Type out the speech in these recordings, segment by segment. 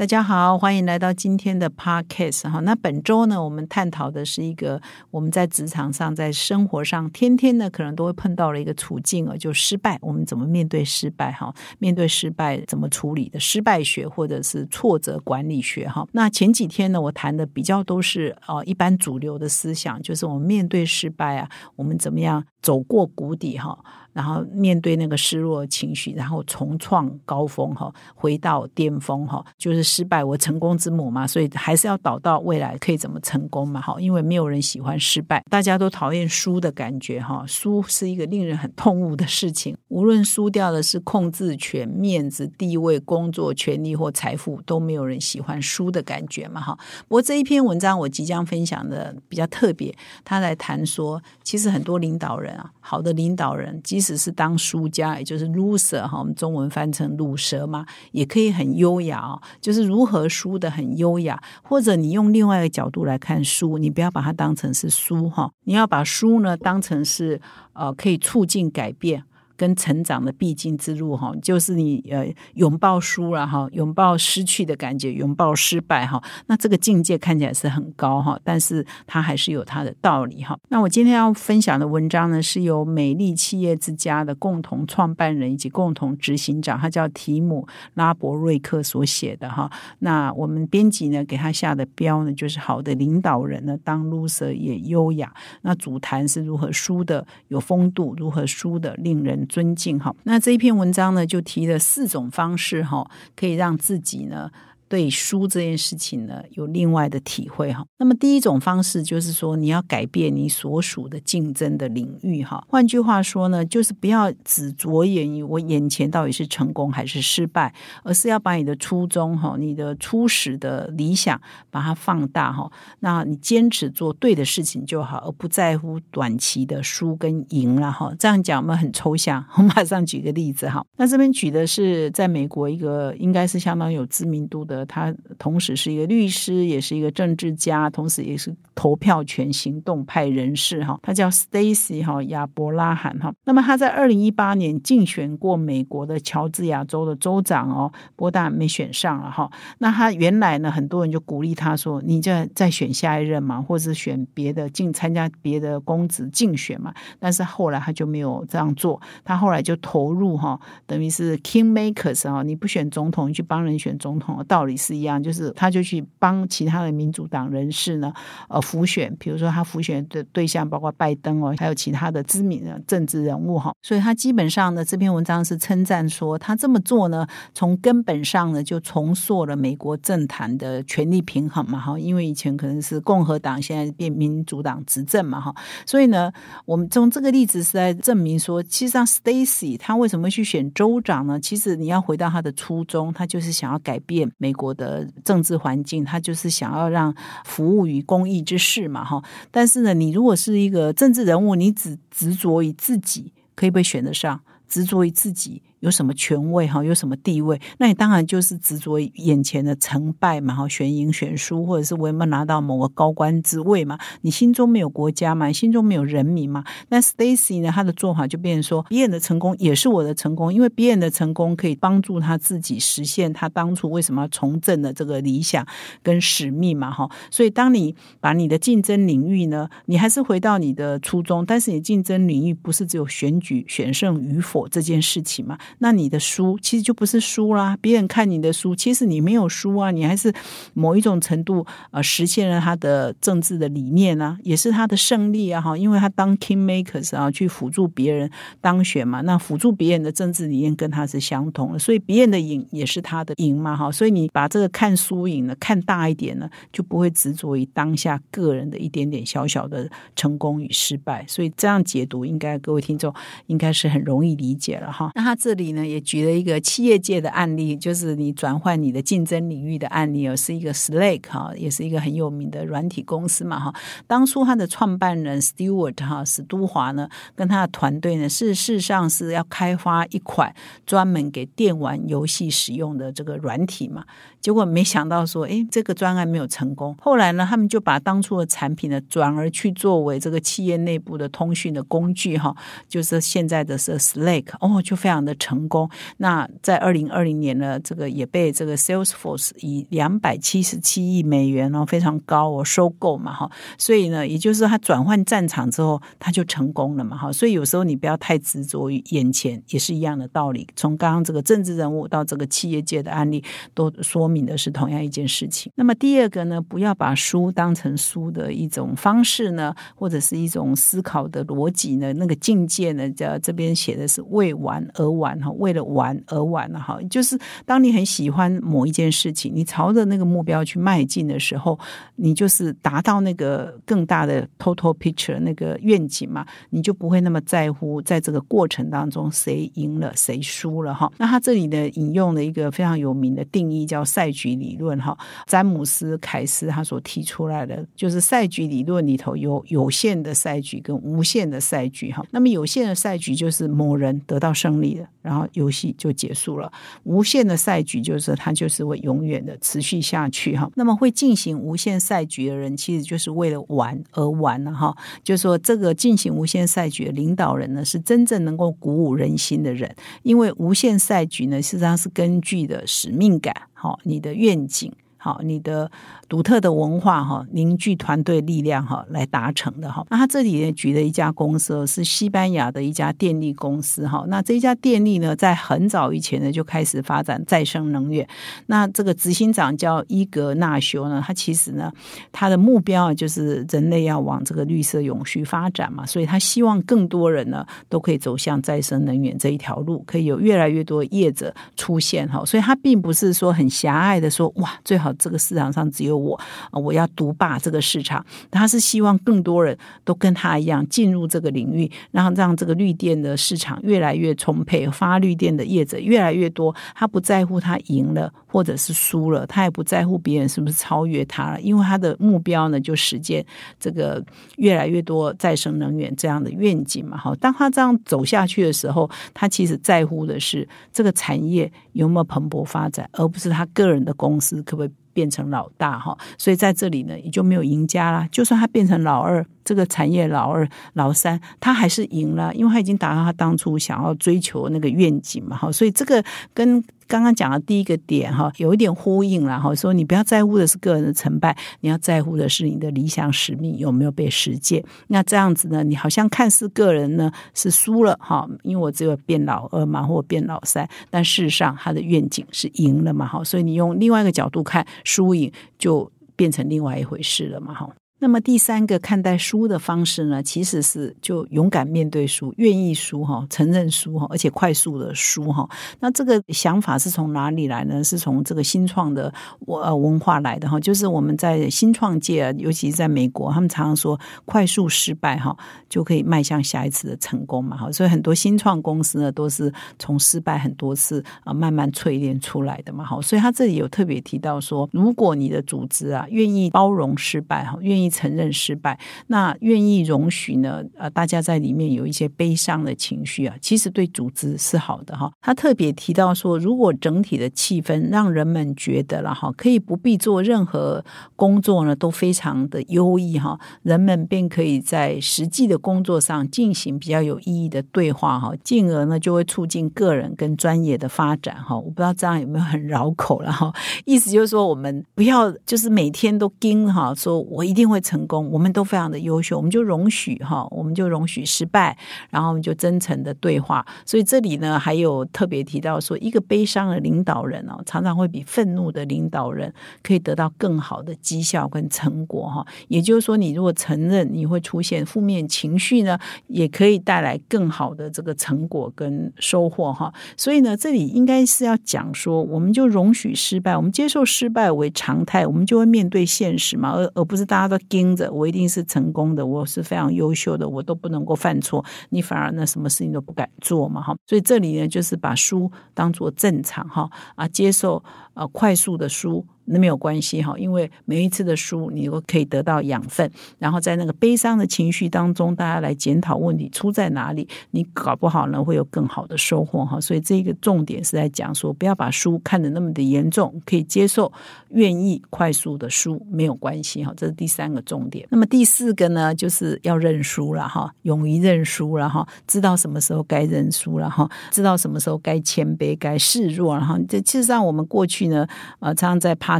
大家好，欢迎来到今天的 Podcast 哈。那本周呢，我们探讨的是一个我们在职场上、在生活上，天天呢可能都会碰到了一个处境啊，就失败，我们怎么面对失败哈？面对失败怎么处理的？失败学或者是挫折管理学哈。那前几天呢，我谈的比较都是呃一般主流的思想，就是我们面对失败啊，我们怎么样走过谷底哈？然后面对那个失落情绪，然后重创高峰哈，回到巅峰哈，就是失败我成功之母嘛，所以还是要导到未来可以怎么成功嘛哈，因为没有人喜欢失败，大家都讨厌输的感觉哈，输是一个令人很痛恶的事情，无论输掉的是控制权、面子、地位、工作、权利或财富，都没有人喜欢输的感觉嘛哈。不过这一篇文章我即将分享的比较特别，他来谈说，其实很多领导人啊，好的领导人即使是当输家，也就是 loser 哈，我们中文翻成卤蛇嘛，也可以很优雅哦。就是如何输的很优雅，或者你用另外一个角度来看书，你不要把它当成是输哈，你要把书呢当成是呃可以促进改变。跟成长的必经之路哈，就是你呃拥抱输了哈，拥抱失去的感觉，拥抱失败哈。那这个境界看起来是很高哈，但是它还是有它的道理哈。那我今天要分享的文章呢，是由美丽企业之家的共同创办人以及共同执行长，他叫提姆拉伯瑞克所写的哈。那我们编辑呢给他下的标呢，就是好的领导人呢，当 loser 也优雅。那主谈是如何输的有风度，如何输的令人。尊敬哈，那这一篇文章呢，就提了四种方式哈，可以让自己呢。对输这件事情呢，有另外的体会哈。那么第一种方式就是说，你要改变你所属的竞争的领域哈。换句话说呢，就是不要只着眼于我眼前到底是成功还是失败，而是要把你的初衷哈、你的初始的理想把它放大哈。那你坚持做对的事情就好，而不在乎短期的输跟赢了哈。这样讲我们很抽象，我马上举个例子哈。那这边举的是在美国一个应该是相当有知名度的。他同时是一个律师，也是一个政治家，同时也是投票权行动派人士哈。他叫 Stacy 哈亚伯拉罕哈。那么他在二零一八年竞选过美国的乔治亚州的州长哦，不过当然没选上了哈。那他原来呢，很多人就鼓励他说：“你就再选下一任嘛，或者选别的竞参加别的公职竞选嘛。”但是后来他就没有这样做，他后来就投入哈，等于是 King Makers 啊，你不选总统，你去帮人选总统的道理。也是一样，就是他就去帮其他的民主党人士呢，呃，辅选，比如说他辅选的对象包括拜登哦，还有其他的知名的政治人物哈，所以他基本上呢，这篇文章是称赞说他这么做呢，从根本上呢就重塑了美国政坛的权力平衡嘛哈，因为以前可能是共和党，现在变民主党执政嘛哈，所以呢，我们从这个例子是在证明说，其实上 Stacy 他为什么去选州长呢？其实你要回到他的初衷，他就是想要改变美。国的政治环境，他就是想要让服务于公益之事嘛，哈。但是呢，你如果是一个政治人物，你只执着于自己，可以被选得上，执着于自己。有什么权位哈？有什么地位？那你当然就是执着眼前的成败嘛，哈，选赢选输，或者是我有没有拿到某个高官之位嘛？你心中没有国家嘛？心中没有人民嘛？那 Stacy 呢？他的做法就变成说，别人的成功也是我的成功，因为别人的成功可以帮助他自己实现他当初为什么要从政的这个理想跟使命嘛，哈。所以当你把你的竞争领域呢，你还是回到你的初衷，但是你竞争领域不是只有选举选胜与否这件事情嘛？那你的输其实就不是输啦，别人看你的输，其实你没有输啊，你还是某一种程度呃实现了他的政治的理念啊，也是他的胜利啊哈，因为他当 king makers 啊，去辅助别人当选嘛，那辅助别人的政治理念跟他是相同的，所以别人的赢也是他的赢嘛哈，所以你把这个看输赢呢看大一点呢，就不会执着于当下个人的一点点小小的成功与失败，所以这样解读应该各位听众应该是很容易理解了哈。那他这里里。呢，也举了一个企业界的案例，就是你转换你的竞争领域的案例哦，是一个 Slack 哈，也是一个很有名的软体公司嘛哈。当初他的创办人 Stewart 哈史都华呢，跟他的团队呢，事实上是要开发一款专门给电玩游戏使用的这个软体嘛。结果没想到说，哎，这个专案没有成功。后来呢，他们就把当初的产品呢，转而去作为这个企业内部的通讯的工具哈，就是现在的是 Slack 哦，就非常的成成功。那在二零二零年呢，这个也被这个 Salesforce 以两百七十七亿美元哦，非常高哦收购嘛哈。所以呢，也就是他转换战场之后，他就成功了嘛哈。所以有时候你不要太执着于眼前，也是一样的道理。从刚刚这个政治人物到这个企业界的案例，都说。明的是同样一件事情。那么第二个呢，不要把书当成书的一种方式呢，或者是一种思考的逻辑呢，那个境界呢，叫这边写的是为玩而哈，为了玩而玩了哈。就是当你很喜欢某一件事情，你朝着那个目标去迈进的时候，你就是达到那个更大的 total picture 那个愿景嘛，你就不会那么在乎在这个过程当中谁赢了谁输了哈。那他这里呢引用了一个非常有名的定义叫。赛局理论哈，詹姆斯凯斯他所提出来的就是赛局理论里头有有限的赛局跟无限的赛局哈。那么有限的赛局就是某人得到胜利了，然后游戏就结束了；无限的赛局就是它就是会永远的持续下去哈。那么会进行无限赛局的人，其实就是为了玩而玩了哈。就是说，这个进行无限赛局的领导人呢，是真正能够鼓舞人心的人，因为无限赛局呢，实际上是根据的使命感。好，你的愿景，好，你的。独特的文化哈，凝聚团队力量哈，来达成的哈。那他这里举了一家公司，是西班牙的一家电力公司哈。那这家电力呢，在很早以前呢就开始发展再生能源。那这个执行长叫伊格纳修呢，他其实呢，他的目标就是人类要往这个绿色永续发展嘛，所以他希望更多人呢都可以走向再生能源这一条路，可以有越来越多业者出现哈。所以他并不是说很狭隘的说，哇，最好这个市场上只有。我我要独霸这个市场，他是希望更多人都跟他一样进入这个领域，然后让这个绿电的市场越来越充沛，发绿电的业者越来越多。他不在乎他赢了或者是输了，他也不在乎别人是不是超越他了，因为他的目标呢就实现这个越来越多再生能源这样的愿景嘛。好，当他这样走下去的时候，他其实在乎的是这个产业有没有蓬勃发展，而不是他个人的公司可不可以。变成老大哈，所以在这里呢，也就没有赢家了。就算他变成老二，这个产业老二、老三，他还是赢了，因为他已经达到他当初想要追求那个愿景嘛。哈，所以这个跟。刚刚讲的第一个点哈，有一点呼应了哈，说你不要在乎的是个人的成败，你要在乎的是你的理想使命有没有被实践。那这样子呢，你好像看似个人呢是输了哈，因为我只有变老二嘛，或变老三，但事实上他的愿景是赢了嘛，哈，所以你用另外一个角度看输赢，就变成另外一回事了嘛，哈。那么第三个看待输的方式呢，其实是就勇敢面对输，愿意输哈，承认输哈，而且快速的输哈。那这个想法是从哪里来呢？是从这个新创的呃文化来的哈。就是我们在新创界，尤其是在美国，他们常常说快速失败哈，就可以迈向下一次的成功嘛哈。所以很多新创公司呢，都是从失败很多次啊慢慢淬炼出来的嘛哈。所以他这里有特别提到说，如果你的组织啊愿意包容失败哈，愿意承认失败，那愿意容许呢？呃，大家在里面有一些悲伤的情绪啊，其实对组织是好的哈。他特别提到说，如果整体的气氛让人们觉得了哈，可以不必做任何工作呢，都非常的优异哈，人们便可以在实际的工作上进行比较有意义的对话哈，进而呢就会促进个人跟专业的发展哈。我不知道这样有没有很绕口了哈，意思就是说，我们不要就是每天都盯哈，说我一定会。成功，我们都非常的优秀，我们就容许哈，我们就容许失败，然后我们就真诚的对话。所以这里呢，还有特别提到说，一个悲伤的领导人哦，常常会比愤怒的领导人可以得到更好的绩效跟成果哈。也就是说，你如果承认你会出现负面情绪呢，也可以带来更好的这个成果跟收获哈。所以呢，这里应该是要讲说，我们就容许失败，我们接受失败为常态，我们就会面对现实嘛，而而不是大家都。盯着，我一定是成功的，我是非常优秀的，我都不能够犯错，你反而呢什么事情都不敢做嘛哈。所以这里呢就是把书当做正常哈啊，接受呃快速的输。那没有关系哈，因为每一次的输你都可以得到养分，然后在那个悲伤的情绪当中，大家来检讨问题出在哪里，你搞不好呢会有更好的收获哈。所以这个重点是在讲说，不要把书看得那么的严重，可以接受，愿意快速的输没有关系哈。这是第三个重点。那么第四个呢，就是要认输了哈，勇于认输了哈，知道什么时候该认输了哈，知道什么时候该谦卑、该示弱了哈。这事实上我们过去去呢，呃，常常在趴。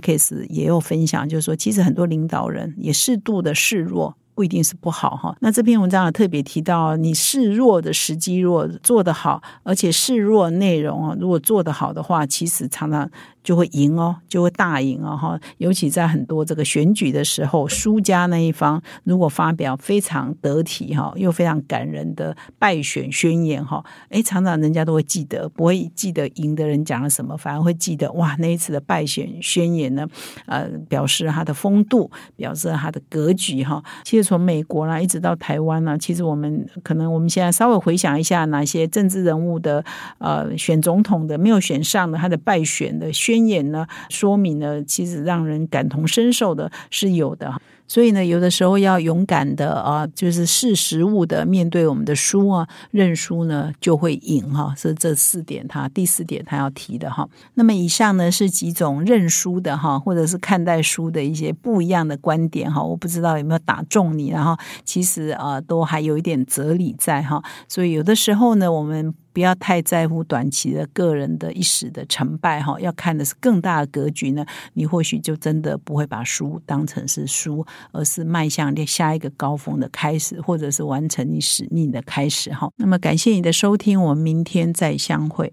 case 也有分享，就是说，其实很多领导人也适度的示弱。不一定是不好哈。那这篇文章也特别提到，你示弱的时机若做得好，而且示弱内容啊，如果做得好的话，其实常常就会赢哦，就会大赢哦哈。尤其在很多这个选举的时候，输家那一方如果发表非常得体哈，又非常感人的败选宣言哈，哎，常常人家都会记得，不会记得赢的人讲了什么，反而会记得哇，那一次的败选宣言呢，呃，表示他的风度，表示他的格局哈。其实。从美国啦，一直到台湾呢，其实我们可能我们现在稍微回想一下，哪些政治人物的呃选总统的没有选上的，他的败选的宣言呢，说明呢其实让人感同身受的是有的。所以呢，有的时候要勇敢的啊，就是识时务的面对我们的书啊，认输呢就会赢哈。是这四点，他第四点他要提的哈。那么以上呢是几种认输的哈，或者是看待书的一些不一样的观点哈。我不知道有没有打中你，然后其实啊都还有一点哲理在哈。所以有的时候呢，我们。不要太在乎短期的个人的一时的成败哈，要看的是更大的格局呢。你或许就真的不会把书当成是书，而是迈向下一个高峰的开始，或者是完成你使命的开始哈。那么感谢你的收听，我们明天再相会。